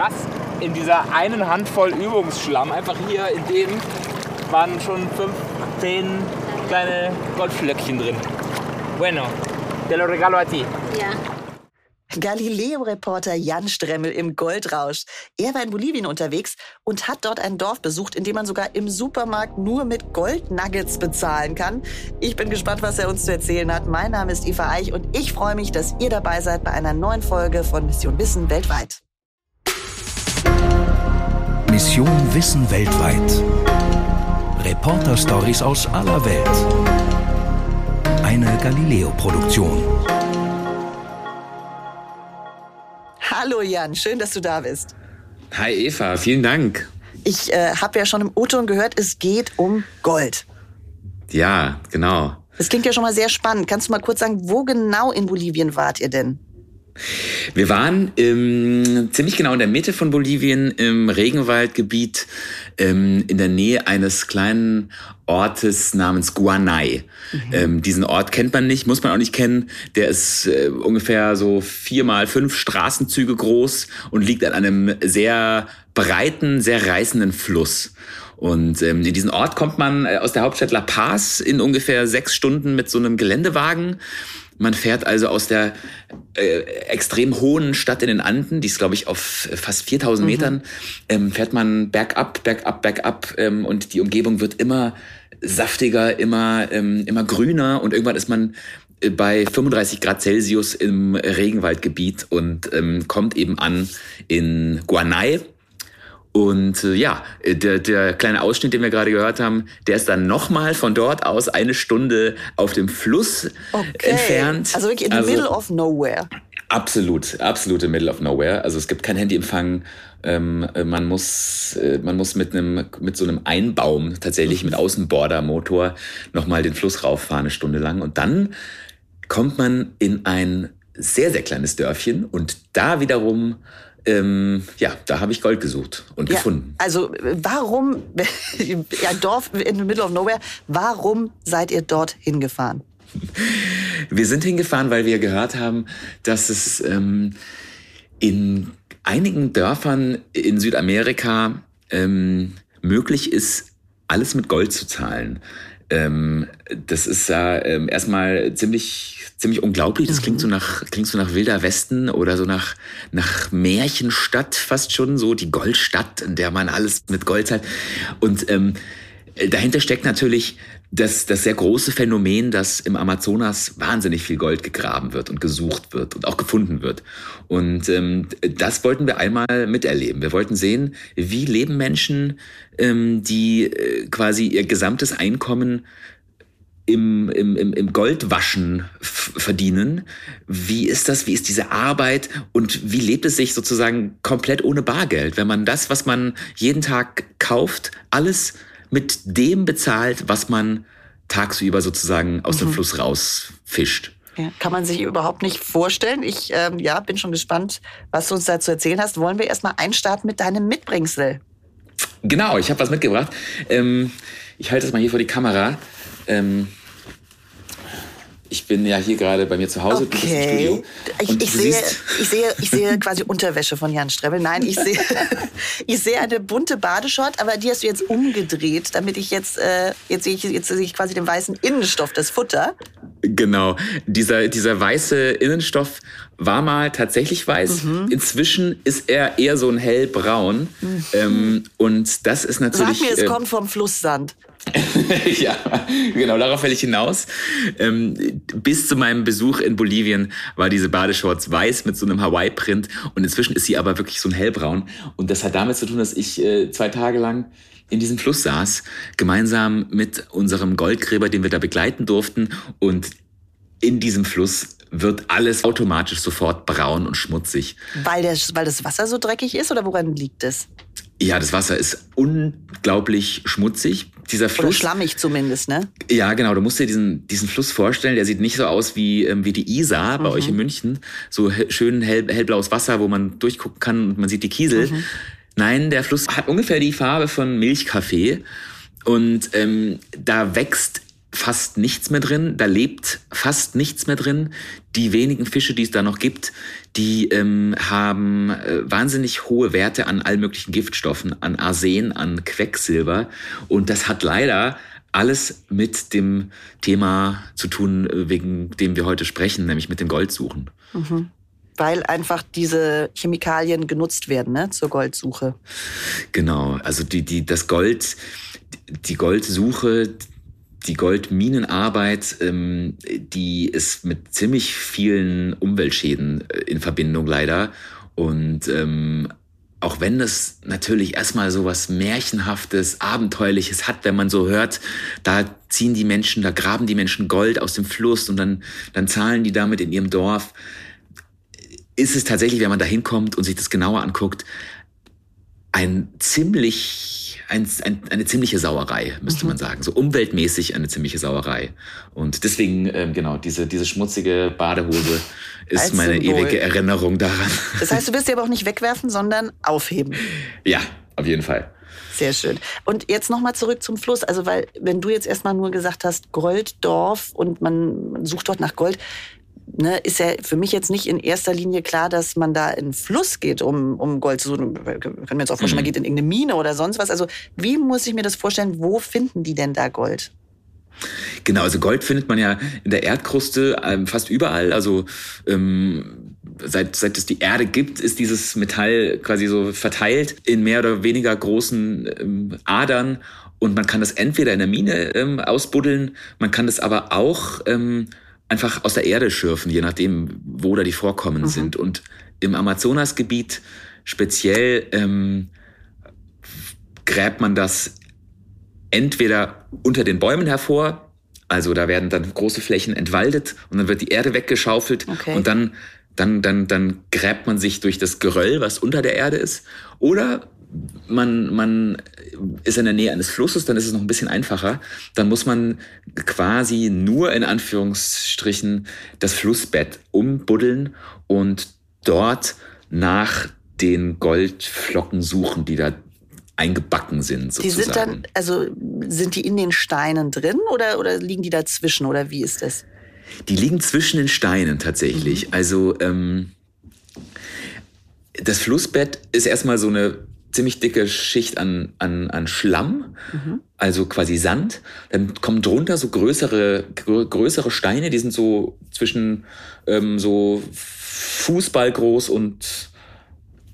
krass. In dieser einen Handvoll Übungsschlamm, einfach hier in dem waren schon fünf, zehn kleine Goldflöckchen drin. Bueno, te lo regalo a ti. Ja. Galileo-Reporter Jan Stremmel im Goldrausch. Er war in Bolivien unterwegs und hat dort ein Dorf besucht, in dem man sogar im Supermarkt nur mit Goldnuggets bezahlen kann. Ich bin gespannt, was er uns zu erzählen hat. Mein Name ist Eva Eich und ich freue mich, dass ihr dabei seid bei einer neuen Folge von Mission Wissen weltweit. Mission Wissen weltweit. Reporter-Stories aus aller Welt. Eine Galileo-Produktion. Hallo Jan, schön, dass du da bist. Hi Eva, vielen Dank. Ich äh, habe ja schon im O-Ton gehört, es geht um Gold. Ja, genau. Das klingt ja schon mal sehr spannend. Kannst du mal kurz sagen, wo genau in Bolivien wart ihr denn? Wir waren ähm, ziemlich genau in der Mitte von Bolivien im Regenwaldgebiet ähm, in der Nähe eines kleinen Ortes namens Guanay. Mhm. Ähm, diesen Ort kennt man nicht, muss man auch nicht kennen. Der ist äh, ungefähr so vier mal fünf Straßenzüge groß und liegt an einem sehr breiten, sehr reißenden Fluss. Und ähm, in diesen Ort kommt man äh, aus der Hauptstadt La Paz in ungefähr sechs Stunden mit so einem Geländewagen. Man fährt also aus der äh, extrem hohen Stadt in den Anden, die ist glaube ich auf fast 4000 mhm. Metern, ähm, fährt man bergab, bergab, bergab ähm, und die Umgebung wird immer saftiger, immer, ähm, immer grüner und irgendwann ist man äh, bei 35 Grad Celsius im Regenwaldgebiet und ähm, kommt eben an in Guanay. Und äh, ja, äh, der, der kleine Ausschnitt, den wir gerade gehört haben, der ist dann nochmal von dort aus eine Stunde auf dem Fluss okay. entfernt. Also wirklich in the also, middle of nowhere. Absolut, absolute middle of nowhere. Also es gibt kein Handyempfang. Ähm, äh, man muss, äh, man muss mit einem, mit so einem Einbaum tatsächlich mit Außenbordermotor nochmal den Fluss rauffahren eine Stunde lang. Und dann kommt man in ein sehr, sehr kleines Dörfchen und da wiederum ähm, ja, da habe ich Gold gesucht und ja, gefunden. Also warum, ja, Dorf in the middle of nowhere, warum seid ihr dort hingefahren? Wir sind hingefahren, weil wir gehört haben, dass es ähm, in einigen Dörfern in Südamerika ähm, möglich ist, alles mit Gold zu zahlen. Ähm, das ist ja ähm, erstmal ziemlich ziemlich unglaublich. Das mhm. klingt so nach klingt so nach wilder Westen oder so nach nach Märchenstadt fast schon so die Goldstadt, in der man alles mit Gold zahlt. Und ähm, dahinter steckt natürlich das, das sehr große Phänomen, dass im Amazonas wahnsinnig viel Gold gegraben wird und gesucht wird und auch gefunden wird. Und ähm, das wollten wir einmal miterleben. Wir wollten sehen, wie leben Menschen, ähm, die äh, quasi ihr gesamtes Einkommen im, im, im Goldwaschen verdienen. Wie ist das? Wie ist diese Arbeit? Und wie lebt es sich sozusagen komplett ohne Bargeld, wenn man das, was man jeden Tag kauft, alles mit dem bezahlt, was man tagsüber sozusagen aus mhm. dem Fluss rausfischt. Ja, kann man sich überhaupt nicht vorstellen. Ich ähm, ja, bin schon gespannt, was du uns dazu erzählen hast. Wollen wir erstmal einstarten mit deinem Mitbringsel? Genau, ich habe was mitgebracht. Ähm, ich halte es mal hier vor die Kamera. Ähm, ich bin ja hier gerade bei mir zu Hause. Okay. Ich, ich, sehe, ich, sehe, ich sehe quasi Unterwäsche von Jan Strebel. Nein, ich sehe, ich sehe eine bunte Badeshort, aber die hast du jetzt umgedreht, damit ich jetzt, äh, jetzt, sehe ich, jetzt sehe ich quasi den weißen Innenstoff, das Futter. Genau. Dieser, dieser weiße Innenstoff war mal tatsächlich weiß. Mhm. Inzwischen ist er eher so ein hellbraun. Mhm. Ähm, und das ist natürlich. Sag mir, es äh, kommt vom Flusssand. ja, genau, darauf will ich hinaus. Ähm, bis zu meinem Besuch in Bolivien war diese Badeshorts weiß mit so einem Hawaii-Print und inzwischen ist sie aber wirklich so ein hellbraun. Und das hat damit zu tun, dass ich äh, zwei Tage lang in diesem Fluss saß, gemeinsam mit unserem Goldgräber, den wir da begleiten durften. Und in diesem Fluss wird alles automatisch sofort braun und schmutzig. Weil, der, weil das Wasser so dreckig ist oder woran liegt es? Ja, das Wasser ist unglaublich schmutzig. Dieser Fluss. Oder schlammig zumindest, ne? Ja, genau. Du musst dir diesen, diesen Fluss vorstellen. Der sieht nicht so aus wie, ähm, wie die Isar bei mhm. euch in München. So schön hell, hellblaues Wasser, wo man durchgucken kann und man sieht die Kiesel. Mhm. Nein, der Fluss hat ungefähr die Farbe von Milchkaffee. Und ähm, da wächst fast nichts mehr drin, da lebt fast nichts mehr drin. Die wenigen Fische, die es da noch gibt, die ähm, haben äh, wahnsinnig hohe Werte an all möglichen Giftstoffen, an Arsen, an Quecksilber. Und das hat leider alles mit dem Thema zu tun, äh, wegen dem wir heute sprechen, nämlich mit dem Goldsuchen. Mhm. Weil einfach diese Chemikalien genutzt werden ne, zur Goldsuche. Genau, also die, die, das Gold, die Goldsuche, die Goldminenarbeit, ähm, die ist mit ziemlich vielen Umweltschäden äh, in Verbindung leider. Und ähm, auch wenn das natürlich erstmal so was Märchenhaftes, Abenteuerliches hat, wenn man so hört, da ziehen die Menschen, da graben die Menschen Gold aus dem Fluss und dann, dann zahlen die damit in ihrem Dorf, ist es tatsächlich, wenn man da hinkommt und sich das genauer anguckt, ein ziemlich ein, ein, eine ziemliche Sauerei, müsste mhm. man sagen. So umweltmäßig eine ziemliche Sauerei. Und deswegen, ähm, genau, diese, diese schmutzige Badehose ist Als meine Symbol. ewige Erinnerung daran. Das heißt, du wirst sie aber auch nicht wegwerfen, sondern aufheben. Ja, auf jeden Fall. Sehr schön. Und jetzt nochmal zurück zum Fluss. Also, weil, wenn du jetzt erstmal nur gesagt hast, Golddorf und man sucht dort nach Gold, ne, ist ja für mich jetzt nicht in erster Linie klar, dass man da in Fluss geht, um, um Gold zu suchen. Können wir uns auch vorstellen, mhm. man geht in irgendeine Mine oder sonst was. Also wie muss ich mir das vorstellen? Wo finden die denn da Gold? Genau, also Gold findet man ja in der Erdkruste ähm, fast überall. Also ähm, seit, seit es die Erde gibt, ist dieses Metall quasi so verteilt in mehr oder weniger großen ähm, Adern. Und man kann das entweder in der Mine ähm, ausbuddeln, man kann das aber auch ähm, einfach aus der Erde schürfen, je nachdem, wo da die Vorkommen mhm. sind. Und im Amazonasgebiet speziell ähm, gräbt man das entweder unter den Bäumen hervor, also da werden dann große Flächen entwaldet und dann wird die Erde weggeschaufelt okay. und dann, dann, dann, dann gräbt man sich durch das Geröll, was unter der Erde ist. Oder man, man ist in der Nähe eines Flusses, dann ist es noch ein bisschen einfacher. Dann muss man quasi nur in Anführungsstrichen das Flussbett umbuddeln und dort nach den Goldflocken suchen, die da eingebacken sind. Sozusagen. Die sind dann, also sind die in den Steinen drin oder, oder liegen die dazwischen oder wie ist das? Die liegen zwischen den Steinen tatsächlich. Mhm. Also ähm, das Flussbett ist erstmal so eine ziemlich dicke Schicht an, an, an Schlamm, mhm. also quasi Sand. Dann kommen drunter so größere, größere Steine, die sind so zwischen ähm, so Fußball groß und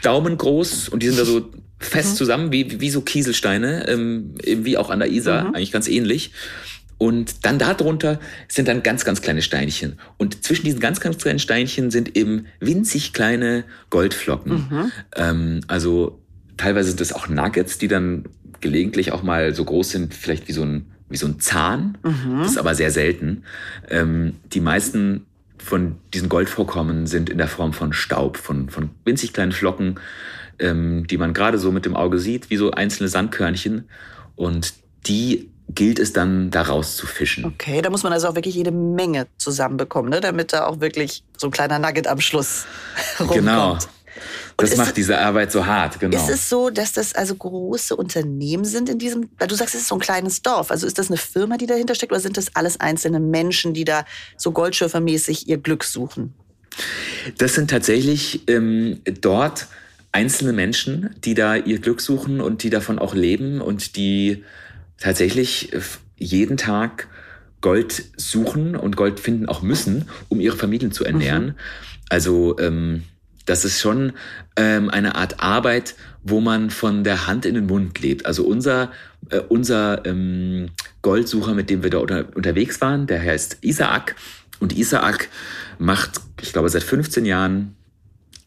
Daumen groß und die sind da so fest mhm. zusammen, wie, wie so Kieselsteine, ähm, wie auch an der Isar, mhm. eigentlich ganz ähnlich. Und dann darunter sind dann ganz, ganz kleine Steinchen. Und zwischen diesen ganz, ganz kleinen Steinchen sind eben winzig kleine Goldflocken. Mhm. Ähm, also teilweise sind es auch Nuggets, die dann gelegentlich auch mal so groß sind, vielleicht wie so ein, wie so ein Zahn. Mhm. Das ist aber sehr selten. Ähm, die meisten von diesen Goldvorkommen sind in der Form von Staub, von, von winzig kleinen Flocken, ähm, die man gerade so mit dem Auge sieht, wie so einzelne Sandkörnchen. Und die gilt es dann daraus zu fischen. Okay, da muss man also auch wirklich jede Menge zusammenbekommen, ne? damit da auch wirklich so ein kleiner Nugget am Schluss rumkommt. Genau. Und das macht es, diese Arbeit so hart, genau. Ist es so, dass das also große Unternehmen sind in diesem, weil du sagst, es ist so ein kleines Dorf. Also ist das eine Firma, die dahinter steckt oder sind das alles einzelne Menschen, die da so Goldschürfermäßig ihr Glück suchen? Das sind tatsächlich ähm, dort einzelne Menschen, die da ihr Glück suchen und die davon auch leben und die tatsächlich jeden Tag Gold suchen und Gold finden auch müssen, um ihre Familien zu ernähren. Mhm. Also ähm, das ist schon ähm, eine Art Arbeit, wo man von der Hand in den Mund lebt. Also unser, äh, unser ähm, Goldsucher, mit dem wir da unter, unterwegs waren, der heißt Isaac. Und Isaac macht, ich glaube, seit 15 Jahren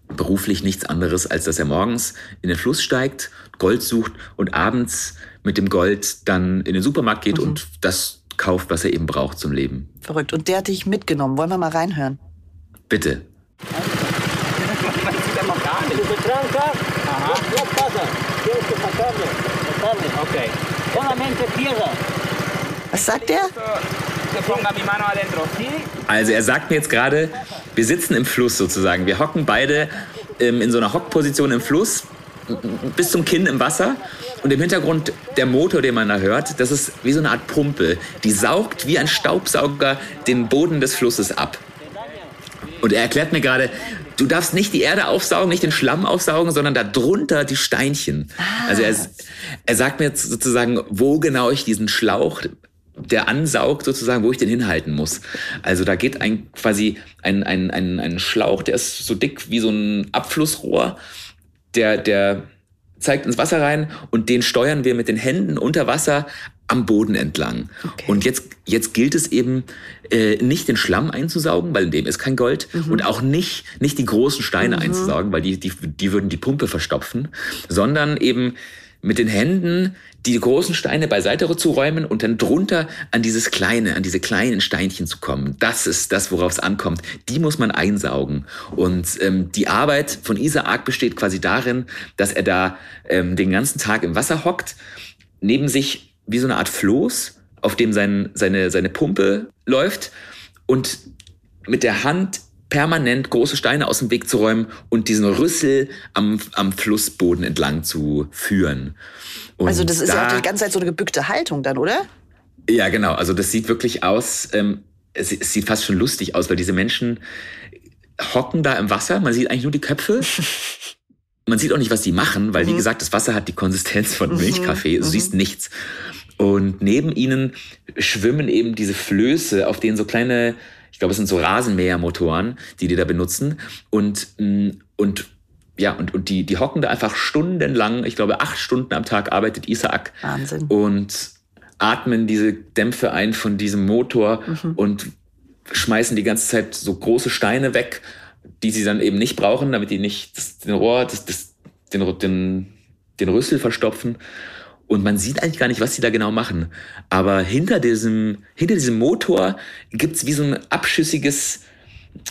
beruflich nichts anderes, als dass er morgens in den Fluss steigt, Gold sucht und abends mit dem Gold dann in den Supermarkt geht mhm. und das kauft, was er eben braucht zum Leben. Verrückt. Und der hat dich mitgenommen. Wollen wir mal reinhören? Bitte. Okay. Solamente tierra. Was sagt er? Also er sagt mir jetzt gerade, wir sitzen im Fluss sozusagen. Wir hocken beide ähm, in so einer Hockposition im Fluss bis zum Kinn im Wasser und im Hintergrund der Motor, den man da hört, das ist wie so eine Art Pumpe. Die saugt wie ein Staubsauger den Boden des Flusses ab. Und er erklärt mir gerade, du darfst nicht die Erde aufsaugen, nicht den Schlamm aufsaugen, sondern darunter die Steinchen. Ah. Also er, er sagt mir jetzt sozusagen, wo genau ich diesen Schlauch der ansaugt sozusagen, wo ich den hinhalten muss. Also da geht ein quasi ein, ein, ein, ein Schlauch, der ist so dick wie so ein Abflussrohr, der, der zeigt ins Wasser rein und den steuern wir mit den Händen unter Wasser am Boden entlang. Okay. Und jetzt, jetzt gilt es eben, äh, nicht den Schlamm einzusaugen, weil in dem ist kein Gold, mhm. und auch nicht, nicht die großen Steine mhm. einzusaugen, weil die, die, die würden die Pumpe verstopfen, sondern eben mit den Händen die großen Steine beiseite zu räumen und dann drunter an dieses kleine, an diese kleinen Steinchen zu kommen. Das ist das, worauf es ankommt. Die muss man einsaugen. Und ähm, die Arbeit von Isaak besteht quasi darin, dass er da ähm, den ganzen Tag im Wasser hockt, neben sich wie so eine Art Floß, auf dem sein, seine, seine Pumpe läuft und mit der Hand permanent große Steine aus dem Weg zu räumen und diesen Rüssel am, am Flussboden entlang zu führen. Und also das ist da, ja auch die ganze Zeit so eine gebückte Haltung dann, oder? Ja, genau. Also das sieht wirklich aus, ähm, es, es sieht fast schon lustig aus, weil diese Menschen hocken da im Wasser, man sieht eigentlich nur die Köpfe man sieht auch nicht, was die machen, weil, mhm. wie gesagt, das Wasser hat die Konsistenz von mhm. Milchkaffee. Du mhm. siehst nichts. Und neben ihnen schwimmen eben diese Flöße, auf denen so kleine, ich glaube, es sind so Rasenmähermotoren, die die da benutzen. Und, mm, und ja, und, und die, die hocken da einfach stundenlang, ich glaube, acht Stunden am Tag arbeitet Isaac. Wahnsinn. Und atmen diese Dämpfe ein von diesem Motor mhm. und schmeißen die ganze Zeit so große Steine weg die sie dann eben nicht brauchen, damit die nicht das, den Rohr, das, das, den, den, den Rüssel verstopfen. Und man sieht eigentlich gar nicht, was sie da genau machen. Aber hinter diesem, hinter diesem Motor gibt's wie so ein abschüssiges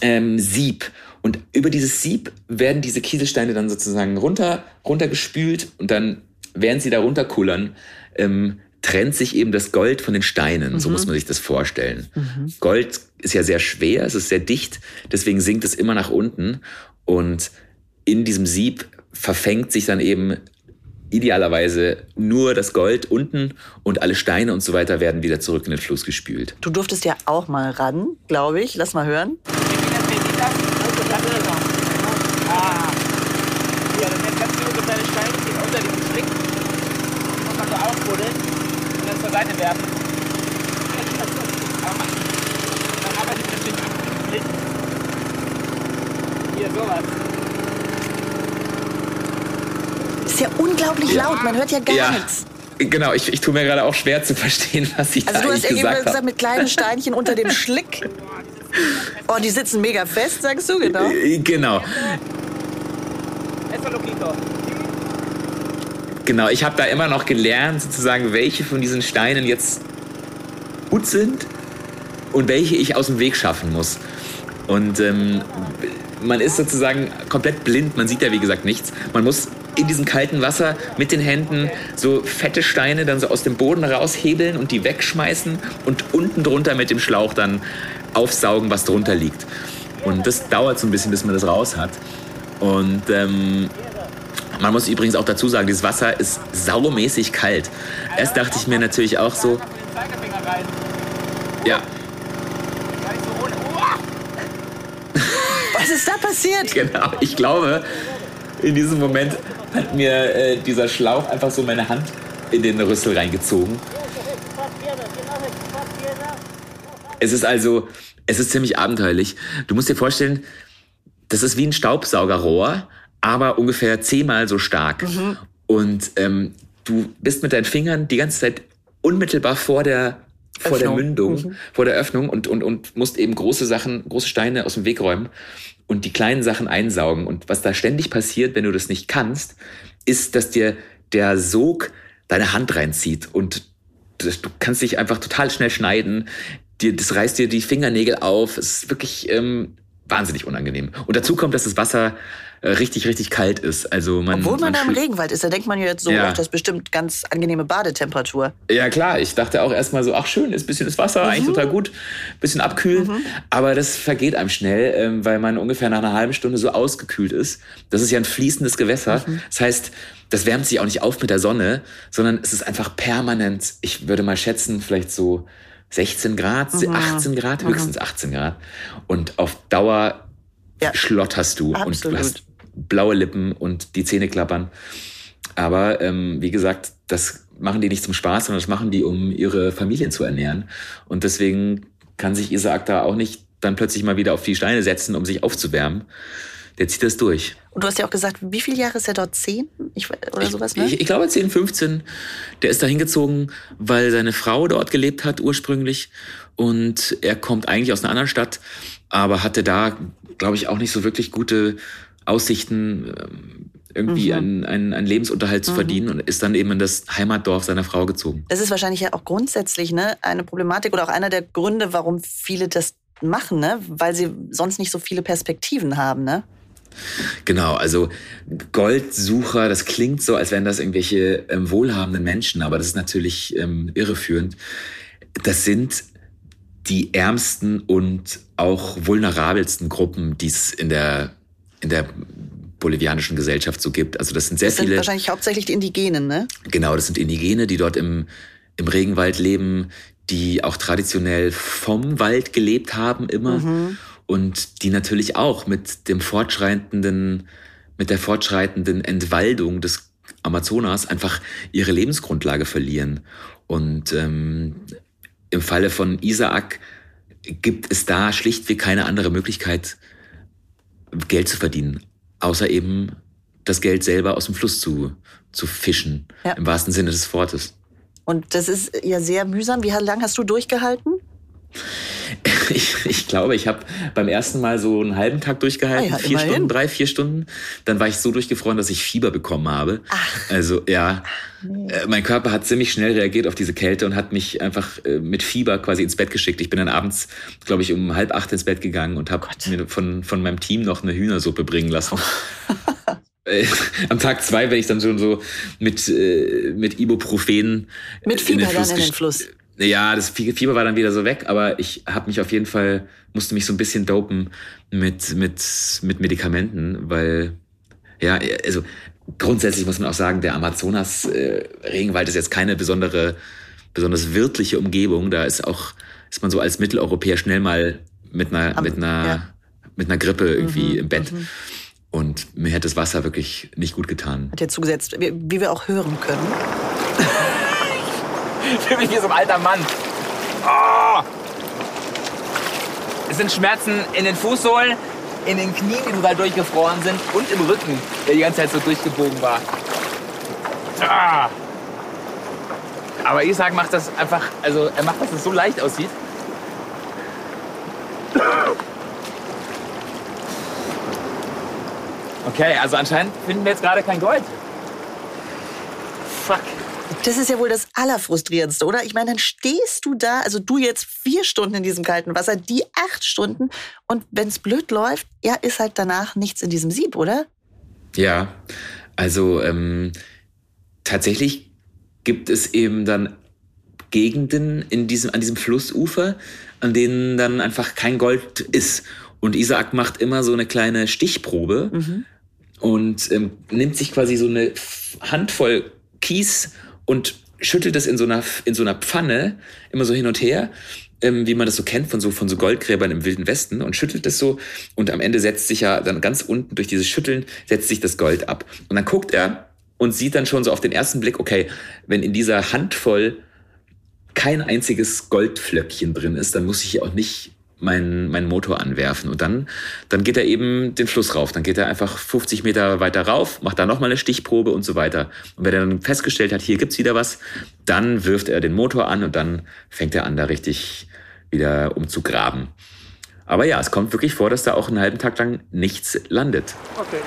ähm, Sieb. Und über dieses Sieb werden diese Kieselsteine dann sozusagen runter, runtergespült und dann, während sie da runterkullern, ähm, trennt sich eben das Gold von den Steinen. Mhm. So muss man sich das vorstellen. Mhm. Gold ist ja sehr schwer, es ist sehr dicht, deswegen sinkt es immer nach unten. Und in diesem Sieb verfängt sich dann eben idealerweise nur das Gold unten und alle Steine und so weiter werden wieder zurück in den Fluss gespült. Du durftest ja auch mal ran, glaube ich. Lass mal hören. Ah. Seite werfen. Dann arbeitet natürlich ab. Hier, sowas. Ist ja unglaublich ja. laut, man hört ja gar ja. nichts. Genau, ich, ich tue mir gerade auch schwer zu verstehen, was ich also da eigentlich gesagt habe. Also du hast gesagt, mit kleinen Steinchen unter dem Schlick. Oh, die sitzen mega fest, sagst du, genau? Äh, genau. Genau, ich habe da immer noch gelernt, sozusagen, welche von diesen Steinen jetzt gut sind und welche ich aus dem Weg schaffen muss. Und ähm, man ist sozusagen komplett blind, man sieht ja wie gesagt nichts. Man muss in diesem kalten Wasser mit den Händen so fette Steine dann so aus dem Boden raushebeln und die wegschmeißen und unten drunter mit dem Schlauch dann aufsaugen, was drunter liegt. Und das dauert so ein bisschen, bis man das raus hat. Und ähm, man muss übrigens auch dazu sagen, dieses Wasser ist saumäßig kalt. Erst dachte ich mir natürlich auch so. Ja. Was ist da passiert? Genau, ich glaube, in diesem Moment hat mir äh, dieser Schlauch einfach so meine Hand in den Rüssel reingezogen. Es ist also, es ist ziemlich abenteuerlich. Du musst dir vorstellen, das ist wie ein Staubsaugerrohr, aber ungefähr zehnmal so stark. Mhm. Und ähm, du bist mit deinen Fingern die ganze Zeit unmittelbar vor der vor Öffnung. der Mündung, mhm. vor der Öffnung und, und, und musst eben große Sachen, große Steine aus dem Weg räumen und die kleinen Sachen einsaugen. Und was da ständig passiert, wenn du das nicht kannst, ist, dass dir der Sog deine Hand reinzieht und du kannst dich einfach total schnell schneiden. das reißt dir die Fingernägel auf. Es ist wirklich ähm, wahnsinnig unangenehm. Und dazu kommt, dass das Wasser richtig, richtig kalt ist. Also man, Obwohl man, man da im Regenwald ist, da denkt man ja jetzt so, Ja. ach, das ist bestimmt ganz angenehme Badetemperatur. Ja, klar. Ich dachte auch erstmal so, ach schön, ist ein bisschen das Wasser, eigentlich total gut, bisschen abkühlen. Aber das vergeht einem schnell, ähm, weil man ungefähr nach einer halben Stunde so ausgekühlt ist. Das ist ja ein fließendes Gewässer. Das heißt, das wärmt sich auch nicht auf mit der Sonne, sondern es ist einfach permanent, ich würde mal schätzen, vielleicht so 16 Grad, 18 Grad, höchstens 18 Grad. Und auf Dauer Ja. schlotterst du und Absolut. du hast blaue Lippen und die Zähne klappern. Aber ähm, wie gesagt, das machen die nicht zum Spaß, sondern das machen die, um ihre Familien zu ernähren. Und deswegen kann sich Isaac da auch nicht dann plötzlich mal wieder auf die Steine setzen, um sich aufzuwärmen. Der zieht das durch. Und du hast ja auch gesagt, wie viele Jahre ist er dort? Zehn? Ich, oder sowas, ne? Ich, ich glaube 10, 15. Der ist da hingezogen, weil seine Frau dort gelebt hat ursprünglich. Und er kommt eigentlich aus einer anderen Stadt, aber hatte da, glaube ich, auch nicht so wirklich gute Aussichten, ähm, irgendwie einen, einen, einen Lebensunterhalt zu verdienen und ist dann eben in das Heimatdorf seiner Frau gezogen. Das ist wahrscheinlich ja auch grundsätzlich ne, eine Problematik oder auch einer der Gründe, warum viele das machen, ne? weil sie sonst nicht so viele Perspektiven haben. Ne? Genau, also Goldsucher, das klingt so, als wären das irgendwelche ähm, wohlhabenden Menschen, aber das ist natürlich ähm, irreführend. Das sind die ärmsten und auch vulnerabelsten Gruppen, die es in der, in der bolivianischen Gesellschaft so gibt. Also das sind sehr Das sind viele. wahrscheinlich hauptsächlich die Indigenen. Ne? Genau, das sind Indigene, die dort im, im Regenwald leben, die auch traditionell vom Wald gelebt haben immer und die natürlich auch mit dem fortschreitenden, mit der fortschreitenden Entwaldung des Amazonas einfach ihre Lebensgrundlage verlieren. Und ähm, im Falle von Isaak gibt es da schlichtweg keine andere Möglichkeit, Geld zu verdienen, außer eben das Geld selber aus dem Fluss zu, zu fischen, Ja. im wahrsten Sinne des Wortes. Und das ist ja sehr mühsam. Wie lange hast du durchgehalten? Ich, ich glaube, ich habe beim ersten Mal so einen halben Tag durchgehalten, Ah ja, vier immerhin. Stunden, drei, vier Stunden. Dann war ich so durchgefroren, dass ich Fieber bekommen habe. Also ja, äh, mein Körper hat ziemlich schnell reagiert auf diese Kälte und hat mich einfach äh, mit Fieber quasi ins Bett geschickt. Ich bin dann abends, glaube ich, um halb acht ins Bett gegangen und habe mir von, von meinem Team noch eine Hühnersuppe bringen lassen. Äh, Am Tag zwei bin ich dann schon so mit, äh, mit Ibuprofen Mit in Fieber den dann Fluss in den Fluss. Ja, das Fie- Fieber war dann wieder so weg, aber ich habe mich auf jeden Fall, musste mich so ein bisschen dopen mit, mit, mit Medikamenten, weil, ja, also grundsätzlich muss man auch sagen, der Amazonas-Regenwald ist jetzt keine besondere, besonders wirtliche Umgebung. Da ist auch, ist man so als Mitteleuropäer schnell mal mit einer, Am- mit einer, ja. mit einer Grippe irgendwie Mhm, im Bett. Und mir hätte das Wasser wirklich nicht gut getan. Hat dir zugesetzt, wie wir auch hören können. Ich fühle mich wie so ein alter Mann. Oh! Es sind Schmerzen in den Fußsohlen, in den Knien, die total durchgefroren sind und im Rücken, der die ganze Zeit so durchgebogen war. Ah! Aber Isaac macht das einfach, also er macht, dass es so leicht aussieht. Okay, also anscheinend finden wir jetzt gerade kein Gold. Fuck. Das ist ja wohl das Allerfrustrierendste, oder? Ich meine, dann stehst du da, also du jetzt vier Stunden in diesem kalten Wasser, die acht Stunden. Und wenn es blöd läuft, ja, ist halt danach nichts in diesem Sieb, oder? Ja, also ähm, tatsächlich gibt es eben dann Gegenden in diesem, an diesem Flussufer, an denen dann einfach kein Gold ist. Und Isaac macht immer so eine kleine Stichprobe und ähm, nimmt sich quasi so eine Handvoll Kies und schüttelt das in so einer, in so einer Pfanne immer so hin und her, ähm, wie man das so kennt von so, von so Goldgräbern im Wilden Westen und schüttelt das so und am Ende setzt sich ja dann ganz unten durch dieses Schütteln setzt sich das Gold ab. Und dann guckt er und sieht dann schon so auf den ersten Blick, okay, wenn in dieser Handvoll kein einziges Goldflöckchen drin ist, dann muss ich auch nicht meinen meinen Motor anwerfen. Und dann, dann geht er eben den Fluss rauf. Dann geht er einfach 50 Meter weiter rauf, macht da nochmal eine Stichprobe und so weiter. Und wenn er dann festgestellt hat, hier gibt's wieder was, dann wirft er den Motor an und dann fängt er an, da richtig wieder umzugraben. Aber ja, es kommt wirklich vor, dass da auch einen halben Tag lang nichts landet. Okay.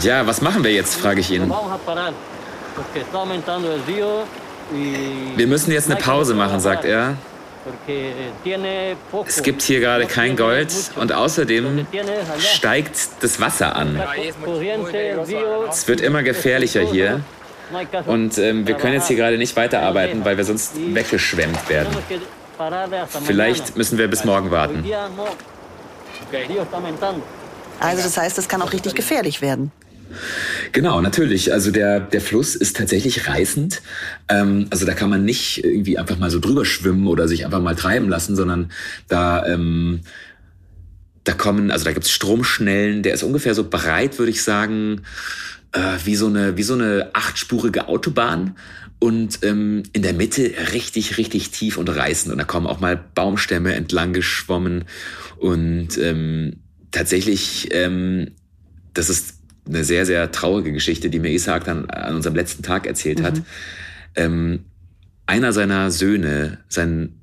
Ja, was machen wir jetzt, frage ich ihn. Wir müssen jetzt eine Pause machen, sagt er. Es gibt hier gerade kein Gold und außerdem steigt das Wasser an. Es wird immer gefährlicher hier. und ähm, wir können jetzt hier gerade nicht weiterarbeiten, weil wir sonst weggeschwemmt werden. Vielleicht müssen wir bis morgen warten. Also das heißt, es kann auch richtig gefährlich werden. Genau, natürlich. Also der, der Fluss ist tatsächlich reißend. Ähm, also da kann man nicht irgendwie einfach mal so drüber schwimmen oder sich einfach mal treiben lassen, sondern da, ähm, da kommen, also da gibt's Stromschnellen, der ist ungefähr so breit, würde ich sagen, äh, wie, so eine, wie so eine achtspurige Autobahn und ähm, in der Mitte richtig, richtig tief und reißend. Und da kommen auch mal Baumstämme entlang geschwommen. Und ähm, tatsächlich, ähm, das ist eine sehr, sehr traurige Geschichte, die mir Isaac dann an unserem letzten Tag erzählt mhm. hat. Ähm, einer seiner Söhne, sein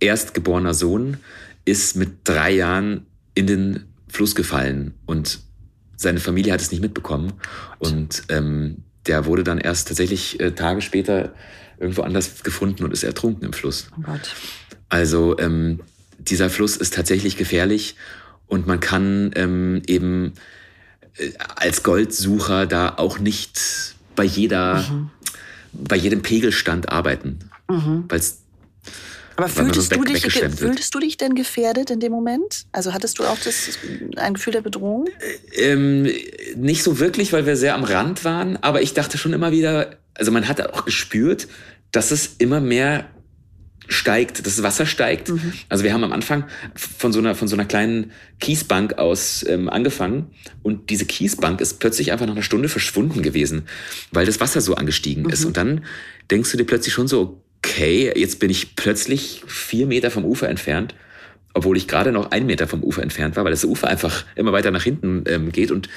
erstgeborener Sohn, ist mit drei Jahren in den Fluss gefallen und seine Familie hat es nicht mitbekommen. Und ähm, der wurde dann erst tatsächlich äh, Tage später irgendwo anders gefunden und ist ertrunken im Fluss. Oh Gott. Also ähm, dieser Fluss ist tatsächlich gefährlich und man kann ähm, eben als Goldsucher da auch nicht bei jeder, mhm. bei jedem Pegelstand arbeiten. Mhm. Weil's, aber fühltest, weg, du dich, fühltest du dich denn gefährdet in dem Moment? Also hattest du auch das, ein Gefühl der Bedrohung? Äh, ähm, nicht so wirklich, weil wir sehr am Rand waren. Aber ich dachte schon immer wieder, also man hat auch gespürt, dass es immer mehr steigt, das Wasser steigt. Mhm. Also wir haben am Anfang von so einer, von so einer kleinen Kiesbank aus ähm, angefangen und diese Kiesbank ist plötzlich einfach nach einer Stunde verschwunden gewesen, weil das Wasser so angestiegen mhm. ist. Und dann denkst du dir plötzlich schon so, okay, jetzt bin ich plötzlich vier Meter vom Ufer entfernt, obwohl ich gerade noch einen Meter vom Ufer entfernt war, weil das Ufer einfach immer weiter nach hinten ähm, geht und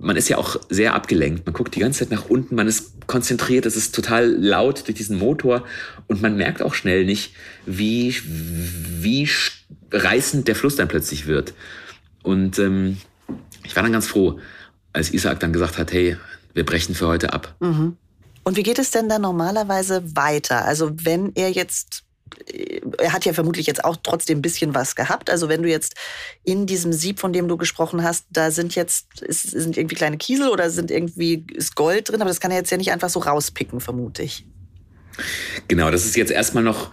man ist ja auch sehr abgelenkt. Man guckt die ganze Zeit nach unten, man ist konzentriert, es ist total laut durch diesen Motor und man merkt auch schnell nicht, wie, wie reißend der Fluss dann plötzlich wird. Und ähm, ich war dann ganz froh, als Isaac dann gesagt hat, hey, wir brechen für heute ab. Mhm. Und wie geht es denn dann normalerweise weiter? Also wenn er jetzt er hat ja vermutlich jetzt auch trotzdem ein bisschen was gehabt. Also wenn du jetzt in diesem Sieb, von dem du gesprochen hast, da sind jetzt ist, sind irgendwie kleine Kiesel oder sind irgendwie ist Gold drin, aber das kann er jetzt ja nicht einfach so rauspicken, vermute ich. Genau, das ist jetzt erstmal noch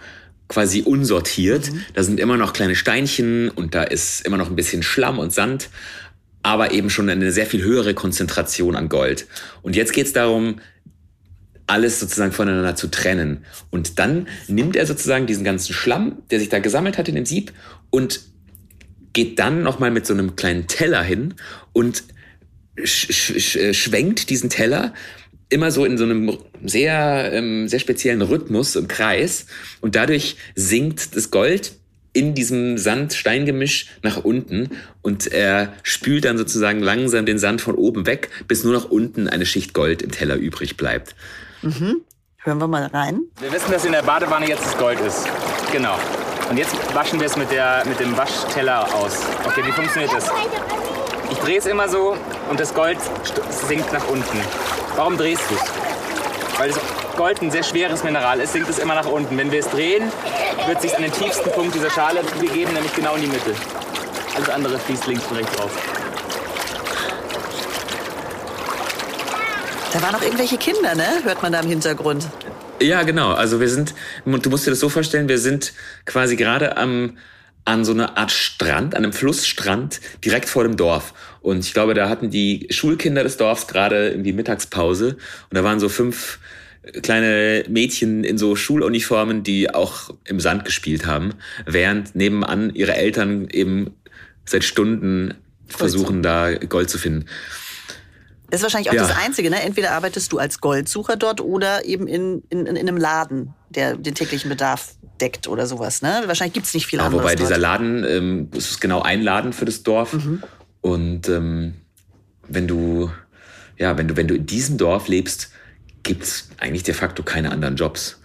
quasi unsortiert. Mhm. Da sind immer noch kleine Steinchen und da ist immer noch ein bisschen Schlamm und Sand, aber eben schon eine sehr viel höhere Konzentration an Gold. Und jetzt geht es darum, alles sozusagen voneinander zu trennen. Und dann nimmt er sozusagen diesen ganzen Schlamm, der sich da gesammelt hat in dem Sieb und geht dann nochmal mit so einem kleinen Teller hin und sch sch äh, schwenkt diesen Teller immer so in so einem sehr, ähm, sehr speziellen Rhythmus und Kreis. Und dadurch sinkt das Gold in diesem Sand-Stein-Gemisch nach unten und er spült dann sozusagen langsam den Sand von oben weg, bis nur noch unten eine Schicht Gold im Teller übrig bleibt. Mhm. Hören wir mal rein. Wir wissen, dass in der Badewanne jetzt das Gold ist. Genau. Und jetzt waschen wir es mit, der, mit dem Waschteller aus. Okay, wie funktioniert das? Ich drehe es immer so und das Gold sinkt nach unten. Warum drehst du es? Weil das Gold ein sehr schweres Mineral ist, sinkt es immer nach unten. Wenn wir es drehen, wird es sich an den tiefsten Punkt dieser Schale begeben, nämlich genau in die Mitte. Alles andere fließt links und rechts raus. Da waren noch irgendwelche Kinder, ne? Hört man da im Hintergrund. Ja, genau. Also wir sind, du musst dir das so vorstellen, wir sind quasi gerade am an so einer Art Strand, an einem Flussstrand direkt vor dem Dorf. Und ich glaube, da hatten die Schulkinder des Dorfs gerade irgendwie Mittagspause und da waren so fünf kleine Mädchen in so Schuluniformen, die auch im Sand gespielt haben, während nebenan ihre Eltern eben seit Stunden versuchen, da Gold zu finden. Das ist wahrscheinlich auch ja. das Einzige, ne? Entweder arbeitest du als Goldsucher dort oder eben in, in, in einem Laden, der den täglichen Bedarf deckt oder sowas. Ne? Wahrscheinlich gibt es nicht viel ja, anderes. Wobei dort. dieser Laden, ähm, es ist genau ein Laden für das Dorf. Mhm. Und ähm, wenn du, ja, wenn du, wenn du in diesem Dorf lebst, gibt es eigentlich de facto keine anderen Jobs.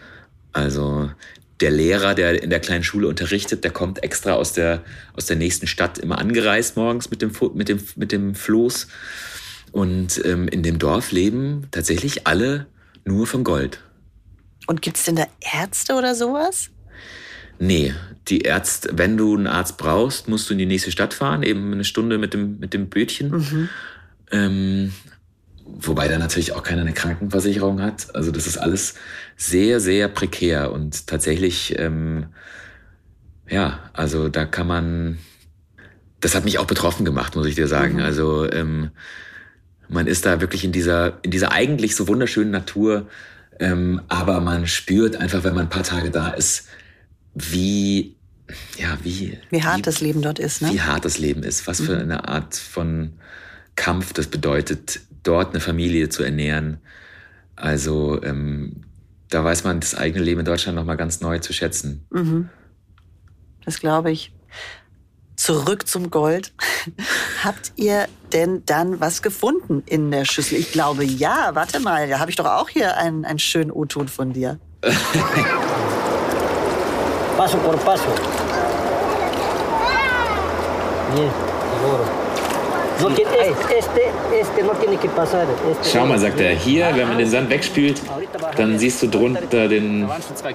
Also der Lehrer, der in der kleinen Schule unterrichtet, der kommt extra aus der, aus der nächsten Stadt immer angereist morgens mit dem, mit dem, mit dem Floß. Und ähm, in dem Dorf leben tatsächlich alle nur vom Gold. Und gibt es denn da Ärzte oder sowas? Nee, die Ärzte, wenn du einen Arzt brauchst, musst du in die nächste Stadt fahren, eben eine Stunde mit dem, mit dem Bötchen. Mhm. Ähm, wobei da natürlich auch keiner eine Krankenversicherung hat. Also das ist alles sehr, sehr prekär und tatsächlich, ähm, ja, also da kann man, das hat mich auch betroffen gemacht, muss ich dir sagen. Mhm. Also ähm, man ist da wirklich in dieser, in dieser eigentlich so wunderschönen Natur, ähm, aber man spürt einfach, wenn man ein paar Tage da ist, wie, ja, wie, Wie hart das Leben dort ist, ne? wie hart das Leben ist, was für eine Art von Kampf das bedeutet, dort eine Familie zu ernähren. Also ähm, da weiß man das eigene Leben in Deutschland noch mal ganz neu zu schätzen. Mhm. Das glaube ich. Zurück zum Gold. Habt ihr denn dann was gefunden in der Schüssel? Ich glaube ja. Warte mal, da habe ich doch auch hier einen, einen schönen O-Ton von dir. Paso por paso. Bien, seguro. No es- este, este no tiene que pasar. Schau mal, sagt er, hier, wenn man den Sand wegspült, dann siehst du drunter den,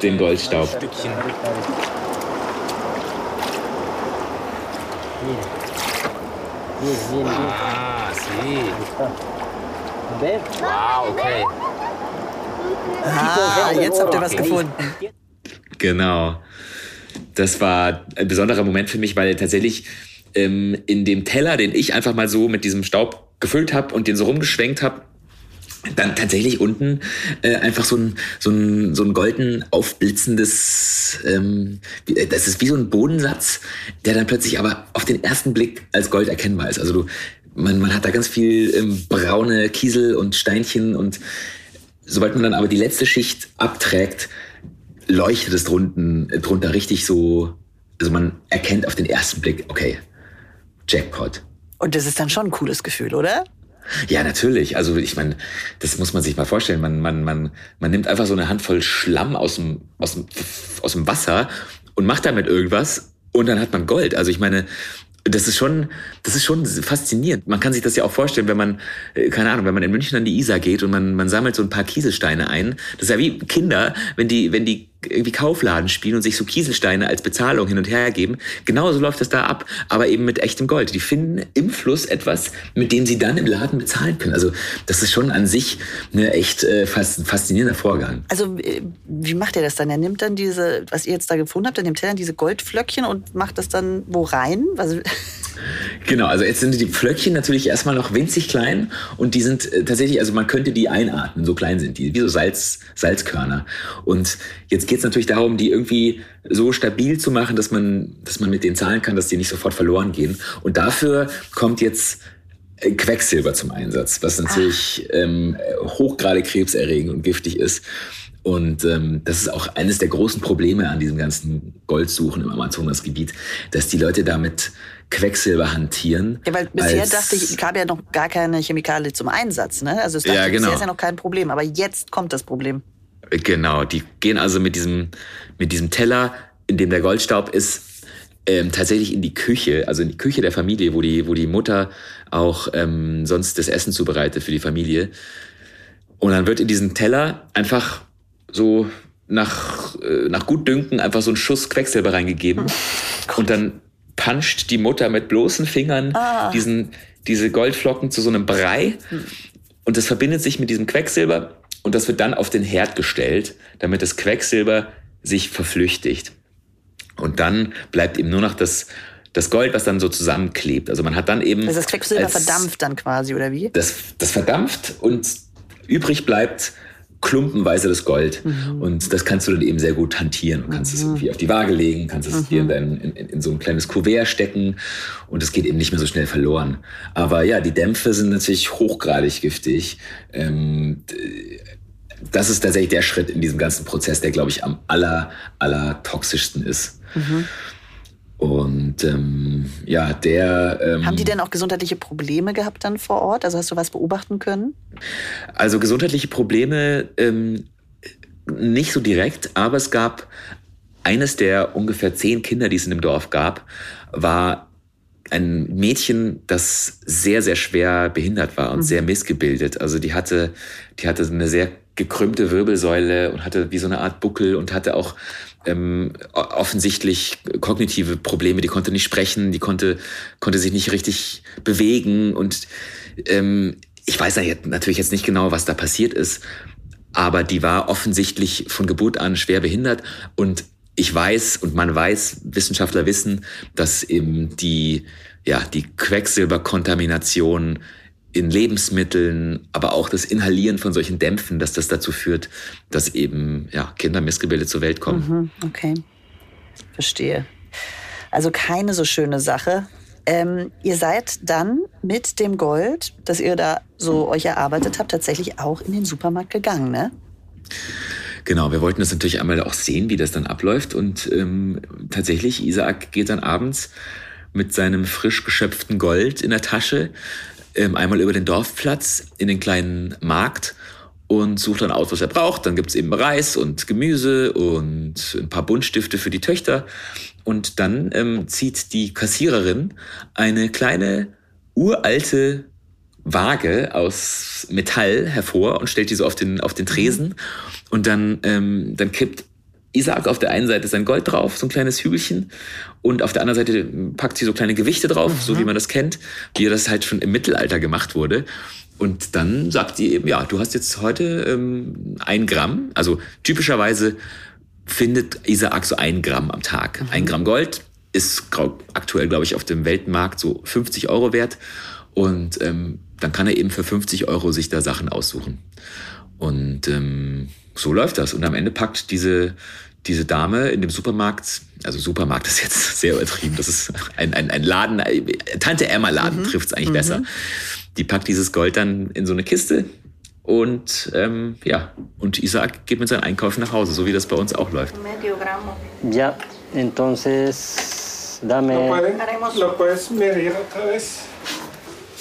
den Goldstaub. Bien, bien, bien. Ah, sí. ¿Ves? Wow, okay. Ah, jetzt habt ihr was Okay. gefunden. Genau. Das war ein besonderer Moment für mich, weil tatsächlich ähm, in dem Teller, den ich einfach mal so mit diesem Staub gefüllt habe und den so rumgeschwenkt habe, dann tatsächlich unten äh, einfach so ein, so ein, so ein golden aufblitzendes, ähm, äh, das ist wie so ein Bodensatz, der dann plötzlich aber auf den ersten Blick als Gold erkennbar ist. Also du, man, man hat da ganz viel ähm, braune Kiesel und Steinchen und sobald man dann aber die letzte Schicht abträgt, leuchtet es drunten, äh, drunter richtig so, also man erkennt auf den ersten Blick, okay, Jackpot. Und das ist dann schon ein cooles Gefühl, oder? Ja, natürlich. Also ich meine, das muss man sich mal vorstellen. Man, man, man, man nimmt einfach so eine Handvoll Schlamm aus dem, aus dem, aus dem Wasser und macht damit irgendwas und dann hat man Gold. Also ich meine, das ist schon, das ist schon faszinierend. Man kann sich das ja auch vorstellen, wenn man, äh, keine Ahnung, wenn man in München an die Isar geht und man, man sammelt so ein paar Kieselsteine ein. Das ist ja wie Kinder, wenn die, wenn die irgendwie Kaufladen spielen und sich so Kieselsteine als Bezahlung hin und her geben. Genauso läuft das da ab, aber eben mit echtem Gold. Die finden im Fluss etwas, mit dem sie dann im Laden bezahlen können. Also das ist schon an sich eine echt äh, faszinierender Vorgang. Also, äh, wie macht er das dann? Er nimmt dann diese, was ihr jetzt da gefunden habt, er nimmt dann diese Goldflöckchen und macht das dann wo rein? Was, Genau, also jetzt sind die Pflöckchen natürlich erstmal noch winzig klein und die sind äh, tatsächlich, also man könnte die einatmen, so klein sind die, wie so Salz, Salzkörner. Und jetzt geht es natürlich darum, die irgendwie so stabil zu machen, dass man, dass man mit denen zahlen kann, dass die nicht sofort verloren gehen. Und dafür kommt jetzt äh, Quecksilber zum Einsatz, was natürlich ähm, hochgradig krebserregend und giftig ist. Und ähm, das ist auch eines der großen Probleme an diesem ganzen Goldsuchen im Amazonasgebiet, dass die Leute damit Quecksilber hantieren. ja, weil bisher dachte ich, gab ja noch gar keine Chemikalie zum Einsatz. Ne? Also, es dachte, Ja, genau. bisher ist ja noch kein Problem. Aber jetzt kommt das Problem. Genau, die gehen also mit diesem, mit diesem Teller, in dem der Goldstaub ist, ähm, tatsächlich in die Küche, also in die Küche der Familie, wo die, wo die Mutter auch ähm, sonst das Essen zubereitet für die Familie. Und dann wird in diesen Teller einfach so nach, äh, nach Gutdünken einfach so ein Schuss Quecksilber reingegeben. Und dann puncht die Mutter mit bloßen Fingern diesen, diese Goldflocken zu so einem Brei. Und das verbindet sich mit diesem Quecksilber und das wird dann auf den Herd gestellt, damit das Quecksilber sich verflüchtigt. Und dann bleibt eben nur noch das, das Gold, was dann so zusammenklebt. Also man hat dann eben. Also das Quecksilber verdampft dann quasi, oder wie? Das, das verdampft und übrig bleibt klumpenweise das Gold. Und das kannst du dann eben sehr gut hantieren. Du kannst es irgendwie auf die Waage legen, kannst es dir in, dein, in, in, so ein kleines Kuvert stecken und es geht eben nicht mehr so schnell verloren. Aber ja, die Dämpfe sind natürlich hochgradig giftig. Ähm, das ist tatsächlich der Schritt in diesem ganzen Prozess, der, glaube ich, am aller, aller toxischsten ist. Und ähm, ja, der. Ähm, Haben die denn auch gesundheitliche Probleme gehabt dann vor Ort? Also hast du was beobachten können? Also gesundheitliche Probleme ähm, nicht so direkt, aber es gab eines der ungefähr zehn Kinder, die es in dem Dorf gab, war ein Mädchen, das sehr, sehr schwer behindert war und sehr missgebildet. Also die hatte, die hatte eine sehr gekrümmte Wirbelsäule und hatte wie so eine Art Buckel und hatte auch ähm, offensichtlich kognitive Probleme. Die konnte nicht sprechen, die konnte, konnte sich nicht richtig bewegen. Und ähm, ich weiß natürlich jetzt nicht genau, was da passiert ist, aber die war offensichtlich von Geburt an schwer behindert. Und ich weiß und man weiß, Wissenschaftler wissen, dass eben die, ja, die Quecksilberkontamination in Lebensmitteln, aber auch das Inhalieren von solchen Dämpfen, dass das dazu führt, dass eben ja, Kinder missgebildet zur Welt kommen. Mhm, okay, verstehe. Also keine so schöne Sache. Ähm, ihr seid dann mit dem Gold, das ihr da so euch erarbeitet habt, tatsächlich auch in den Supermarkt gegangen, ne? Genau, wir wollten das natürlich einmal auch sehen, wie das dann abläuft. Und ähm, tatsächlich, Isaac geht dann abends mit seinem frisch geschöpften Gold in der Tasche einmal über den Dorfplatz in den kleinen Markt und sucht dann aus, was er braucht. Dann gibt's eben Reis und Gemüse und ein paar Buntstifte für die Töchter. Und dann ähm, zieht die Kassiererin eine kleine uralte Waage aus Metall hervor und stellt die so auf den, auf den Tresen. Und dann, ähm, dann kippt Isaac auf der einen Seite sein Gold drauf, so ein kleines Hügelchen, und auf der anderen Seite packt sie so kleine Gewichte drauf, mhm. so wie man das kennt, wie das halt schon im Mittelalter gemacht wurde. Und dann sagt die eben, ja, du hast jetzt heute ähm, ein Gramm. Also typischerweise findet Isaac so ein Gramm am Tag. Mhm. Ein Gramm Gold ist aktuell, glaube ich, auf dem Weltmarkt so 50 Euro wert. Und ähm, dann kann er eben für 50 Euro sich da Sachen aussuchen. Und ähm, so läuft das. Und am Ende packt diese, diese Dame in dem Supermarkt, also Supermarkt ist jetzt sehr übertrieben, das ist ein, ein, ein Laden, Tante Emma Laden mhm. trifft es eigentlich mhm. besser. Die packt dieses Gold dann in so eine Kiste und ähm, ja, und Isaac geht mit seinen Einkäufen nach Hause, so wie das bei uns auch läuft. Ja, entonces dame. Lo puedes medir otra vez.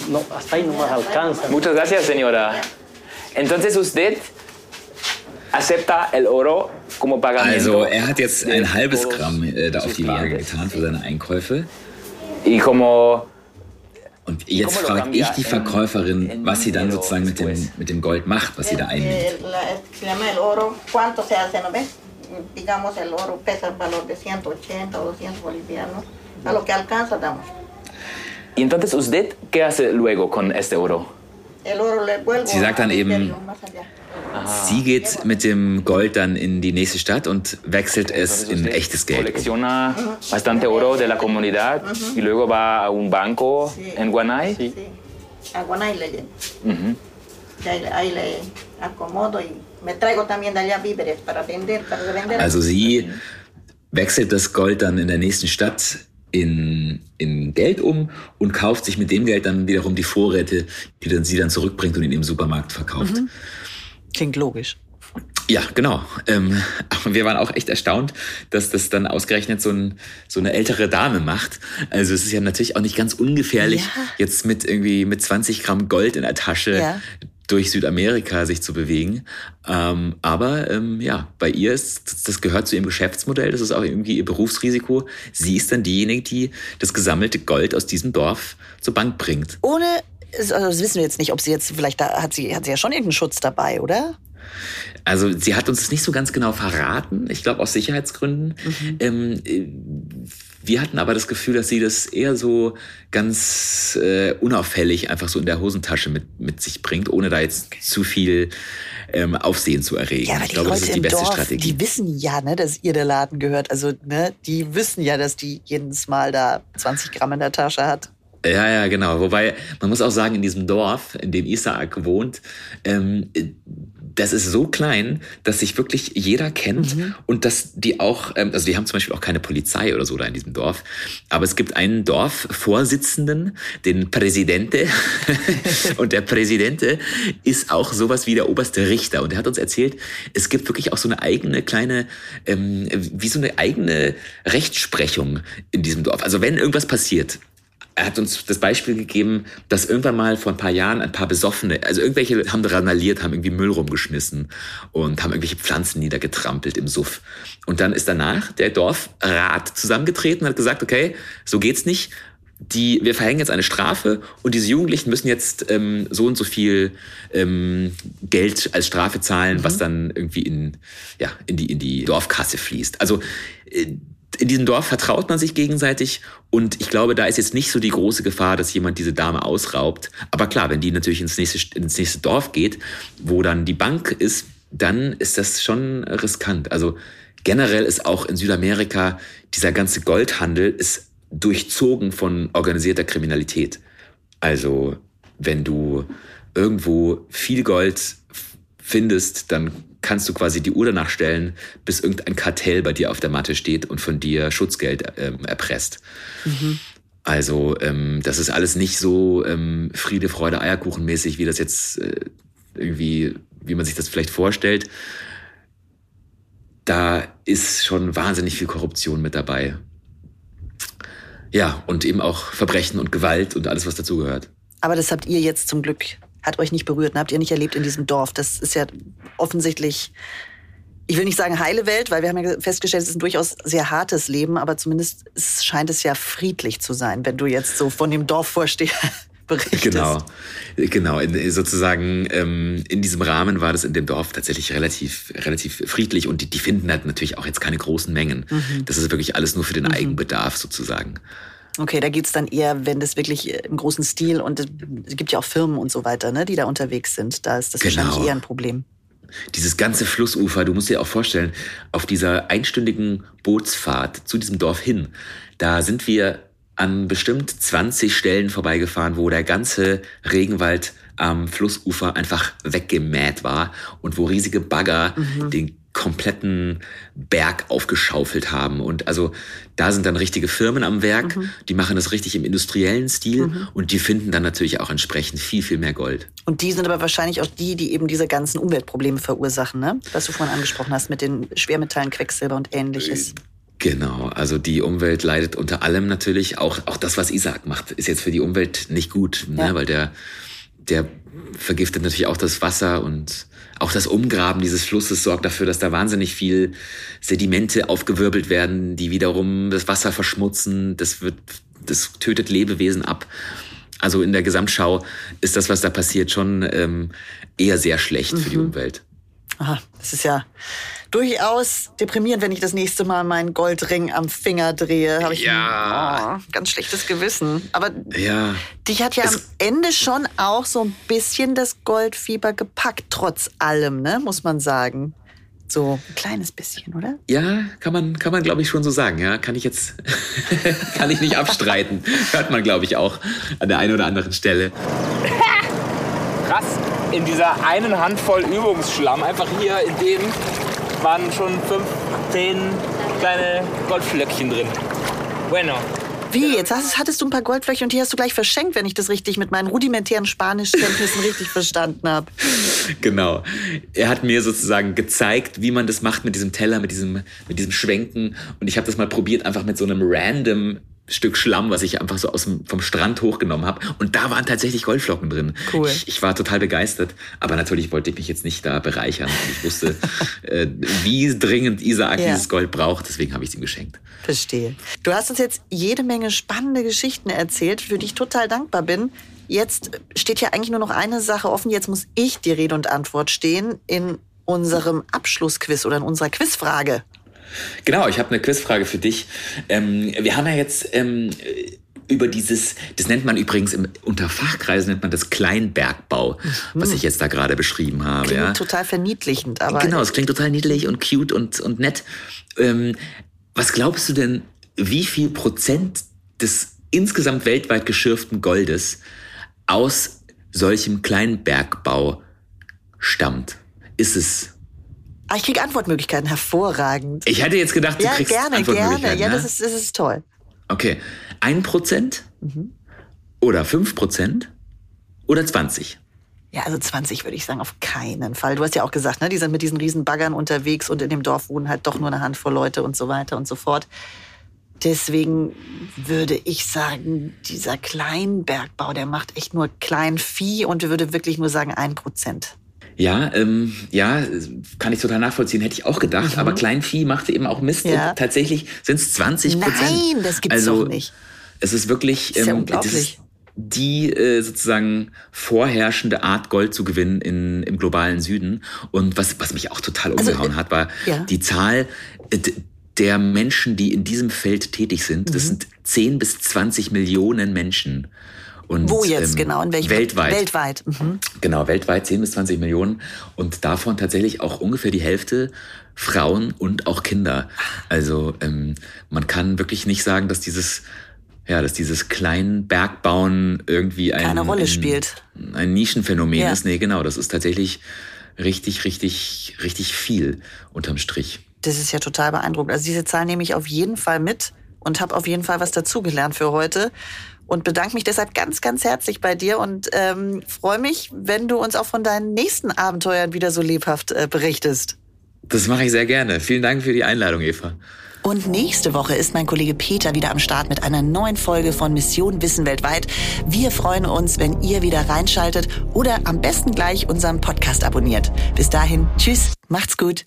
No, hasta ahí no más alcanza. Muchas gracias, señora. Entonces usted acepta el oro como pagamento. Also er hat jetzt ein halbes Gramm äh, da auf die Waage getan für seine Einkäufe. Y como und jetzt frage ich die Verkäuferin, was sie dann sozusagen mit dem, mit dem Gold macht, was sie da einnimmt. digamos el oro pesa el valor de 180 o 200 bolivianos, a lo que alcanza damos. Y entonces usted qué hace luego con este oro? El oro le vuelvo Sie sagt dann eben, Sie geht mit dem Gold dann in die nächste Stadt und wechselt es in echtes Geld. Colecciona bastante oro de la comunidad y luego va a un banco en Guanay. Sí. A Guanay le llevo. Ahí, ahí le acomodo y me traigo también de allá víveres para vender, para vender. Also sie wechselt das Gold dann in der nächsten Stadt in, in Geld um und kauft sich mit dem Geld dann wiederum die Vorräte, die dann sie dann zurückbringt und in ihrem Supermarkt verkauft. Mhm. Klingt logisch. Ja, genau. Ähm, wir waren auch echt erstaunt, dass das dann ausgerechnet so, ein, so eine ältere Dame macht. Also es ist ja natürlich auch nicht ganz ungefährlich, ja. jetzt mit irgendwie mit 20 Gramm Gold in der Tasche ja. durch Südamerika sich zu bewegen. Ähm, aber ähm, ja, bei ihr ist das gehört zu ihrem Geschäftsmodell. Das ist auch irgendwie ihr Berufsrisiko. Sie ist dann diejenige, die das gesammelte Gold aus diesem Dorf zur Bank bringt. Ohne also das wissen wir jetzt nicht, ob sie jetzt, vielleicht da, hat sie, hat sie ja schon irgendeinen Schutz dabei, oder? Also sie hat uns das nicht so ganz genau verraten, ich glaube aus Sicherheitsgründen. Mhm. Ähm, wir hatten aber das Gefühl, dass sie das eher so ganz äh, unauffällig einfach so in der Hosentasche mit, mit sich bringt, ohne da jetzt okay. zu viel ähm, Aufsehen zu erregen. Ja, aber ich glaube, Leute das ist die beste Dorf, Strategie. Die wissen ja, ne, dass ihr der Laden gehört. Also, ne, die wissen ja, dass die jedes Mal da 20 Gramm in der Tasche hat. Ja, ja, genau. Wobei, man muss auch sagen, in diesem Dorf, in dem Isaac wohnt, ähm, das ist so klein, dass sich wirklich jeder kennt mhm. und dass die auch, ähm, also die haben zum Beispiel auch keine Polizei oder so da in diesem Dorf, aber es gibt einen Dorfvorsitzenden, den Präsidente und der Präsidente ist auch sowas wie der oberste Richter und er hat uns erzählt, es gibt wirklich auch so eine eigene kleine, ähm, wie so eine eigene Rechtsprechung in diesem Dorf. Also wenn irgendwas passiert, er hat uns das Beispiel gegeben, dass irgendwann mal vor ein paar Jahren ein paar Besoffene, also irgendwelche haben randaliert, haben irgendwie Müll rumgeschmissen und haben irgendwelche Pflanzen niedergetrampelt im Suff. Und dann ist danach der Dorfrat zusammengetreten und hat gesagt, okay, so geht's nicht. die, wir verhängen jetzt eine Strafe und diese Jugendlichen müssen jetzt ähm, so und so viel ähm, Geld als Strafe zahlen, was dann irgendwie in, ja, in, die, in die Dorfkasse fließt. Also äh, in diesem Dorf vertraut man sich gegenseitig und ich glaube, da ist jetzt nicht so die große Gefahr, dass jemand diese Dame ausraubt. Aber klar, wenn die natürlich ins nächste, ins nächste Dorf geht, wo dann die Bank ist, dann ist das schon riskant. Also generell ist auch in Südamerika dieser ganze Goldhandel ist durchzogen von organisierter Kriminalität. Also wenn du irgendwo viel Gold findest, dann kannst du quasi die Uhr danach stellen, bis irgendein Kartell bei dir auf der Matte steht und von dir Schutzgeld ähm, erpresst. Also ähm, das ist alles nicht so ähm, Friede, Freude, Eierkuchen mäßig, wie das jetzt äh, irgendwie, wie man sich das vielleicht vorstellt. Da ist schon wahnsinnig viel Korruption mit dabei. Ja, und eben auch Verbrechen und Gewalt und alles, was dazugehört. Aber das habt ihr jetzt zum Glück, hat euch nicht berührt, ne? habt ihr nicht erlebt in diesem Dorf. Das ist ja offensichtlich, ich will nicht sagen heile Welt, weil wir haben ja festgestellt, es ist ein durchaus sehr hartes Leben, aber zumindest es scheint es ja friedlich zu sein, wenn du jetzt so von dem Dorfvorsteher berichtest. Genau, genau. In, sozusagen ähm, in diesem Rahmen war das in dem Dorf tatsächlich relativ, relativ friedlich und die, die finden halt natürlich auch jetzt keine großen Mengen. Das ist wirklich alles nur für den Eigenbedarf sozusagen. Okay, da geht's dann eher, wenn das wirklich im großen Stil und es gibt ja auch Firmen und so weiter, ne, die da unterwegs sind. Da ist das Genau. wahrscheinlich eher ein Problem. Dieses ganze Flussufer, du musst dir auch vorstellen, auf dieser einstündigen Bootsfahrt zu diesem Dorf hin, da sind wir an bestimmt 20 Stellen vorbeigefahren, wo der ganze Regenwald am Flussufer einfach weggemäht war und wo riesige Bagger den kompletten Berg aufgeschaufelt haben. Und also da sind dann richtige Firmen am Werk, die machen das richtig im industriellen Stil und die finden dann natürlich auch entsprechend viel, viel mehr Gold. Und die sind aber wahrscheinlich auch die, die eben diese ganzen Umweltprobleme verursachen, ne? Was du vorhin angesprochen hast mit den Schwermetallen, Quecksilber und ähnliches. Genau, also die Umwelt leidet unter allem natürlich. Auch, auch das, was Isaac macht, ist jetzt für die Umwelt nicht gut, ne? Ja. weil der, der vergiftet natürlich auch das Wasser und auch das Umgraben dieses Flusses sorgt dafür, dass da wahnsinnig viel Sedimente aufgewirbelt werden, die wiederum das Wasser verschmutzen. Das wird, das tötet Lebewesen ab. Also in der Gesamtschau ist das, was da passiert, schon ähm, eher sehr schlecht für die Umwelt. Aha, das ist ja durchaus deprimierend, wenn ich das nächste Mal meinen Goldring am Finger drehe. Habe ich Ja. ein oh, ganz schlechtes Gewissen. Aber Ja, dich hat ja am Es- Ende schon auch so ein bisschen das Goldfieber gepackt, trotz allem, ne, muss man sagen. So ein kleines bisschen, oder? Ja, kann man, kann man glaube ich schon so sagen. Ja, kann ich jetzt, kann ich nicht abstreiten. Hört man glaube ich auch an der einen oder anderen Stelle. Krass, in dieser einen Handvoll Übungsschlamm, einfach hier in dem, waren schon fünf, zehn kleine Goldflöckchen drin. Bueno. Wie? Jetzt hast, hattest du ein paar Goldflöche und die hast du gleich verschenkt, wenn ich das richtig mit meinen rudimentären Spanischkenntnissen richtig verstanden habe. Genau. Er hat mir sozusagen gezeigt, wie man das macht mit diesem Teller, mit diesem, mit diesem Schwenken. Und ich habe das mal probiert, einfach mit so einem random Stück Schlamm, was ich einfach so aus dem, vom Strand hochgenommen habe. Und da waren tatsächlich Goldflocken drin. Cool. Ich, ich war total begeistert. Aber natürlich wollte ich mich jetzt nicht da bereichern. Ich wusste, äh, wie dringend Isaac Ja. dieses Gold braucht. Deswegen habe ich es ihm geschenkt. Verstehe. Du hast uns jetzt jede Menge spannende Geschichten erzählt, für die ich total dankbar bin. Jetzt steht ja eigentlich nur noch eine Sache offen. Jetzt muss ich die Rede und Antwort stehen in unserem Abschlussquiz oder in unserer Quizfrage. Genau, ich habe eine Quizfrage für dich. Ähm, wir haben ja jetzt ähm, über dieses, das nennt man übrigens im, unter Fachkreisen nennt man das Kleinbergbau, was ich jetzt da gerade beschrieben habe. Klingt ja. total verniedlichend, aber Genau, es klingt total niedlich und cute und, und nett. Ähm, was glaubst du denn, wie viel Prozent des insgesamt weltweit geschürften Goldes aus solchem Kleinbergbau stammt? Ist es? Ah, ich kriege Antwortmöglichkeiten. Hervorragend. Ich hätte jetzt gedacht, du ja, kriegst gerne, gerne. Antwortmöglichkeiten. Ja, ne? das ist, das ist toll. Okay, ein Prozent oder fünf Prozent oder 20? Ja, also 20 würde ich sagen, auf keinen Fall. Du hast ja auch gesagt, ne, die sind mit diesen riesen Baggern unterwegs und in dem Dorf wohnen halt doch nur eine Handvoll Leute und so weiter und so fort. Deswegen würde ich sagen, dieser Kleinbergbau, der macht echt nur Kleinvieh und würde wirklich nur sagen, ein Prozent. Ja, ähm, ja, kann ich total nachvollziehen, hätte ich auch gedacht. Aber Kleinvieh machte eben auch Mist. Mhm. Ja. Tatsächlich sind es 20 Prozent. Nein, das gibt's also, doch nicht. Es ist wirklich ist ja ähm, unglaublich. das die äh, sozusagen vorherrschende Art, Gold zu gewinnen in, im globalen Süden. Und was, was mich auch total Also, umgehauen äh, hat, war ja. die Zahl äh, der Menschen, die in diesem Feld tätig sind. Mhm. Das sind 10 bis 20 Millionen Menschen. Und, Wo jetzt ähm, genau? In welchem? Weltweit. Weltweit. Mhm. Genau, weltweit 10 bis 20 Millionen und davon tatsächlich auch ungefähr die Hälfte Frauen und auch Kinder. Also ähm, man kann wirklich nicht sagen, dass dieses ja, dass dieses kleinen Bergbauen irgendwie ein, Keine Rolle ein, spielt. ein Nischenphänomen Ja. ist. Nee, genau, das ist tatsächlich richtig, richtig, richtig viel unterm Strich. Das ist ja total beeindruckend. Also diese Zahl nehme ich auf jeden Fall mit und habe auf jeden Fall was dazugelernt für heute. Und bedanke mich deshalb ganz, ganz herzlich bei dir und ähm, freue mich, wenn du uns auch von deinen nächsten Abenteuern wieder so lebhaft äh, berichtest. Das mache ich sehr gerne. Vielen Dank für die Einladung, Eva. Und nächste Woche ist mein Kollege Peter wieder am Start mit einer neuen Folge von Mission Wissen weltweit. Wir freuen uns, wenn ihr wieder reinschaltet oder am besten gleich unseren Podcast abonniert. Bis dahin, tschüss, macht's gut.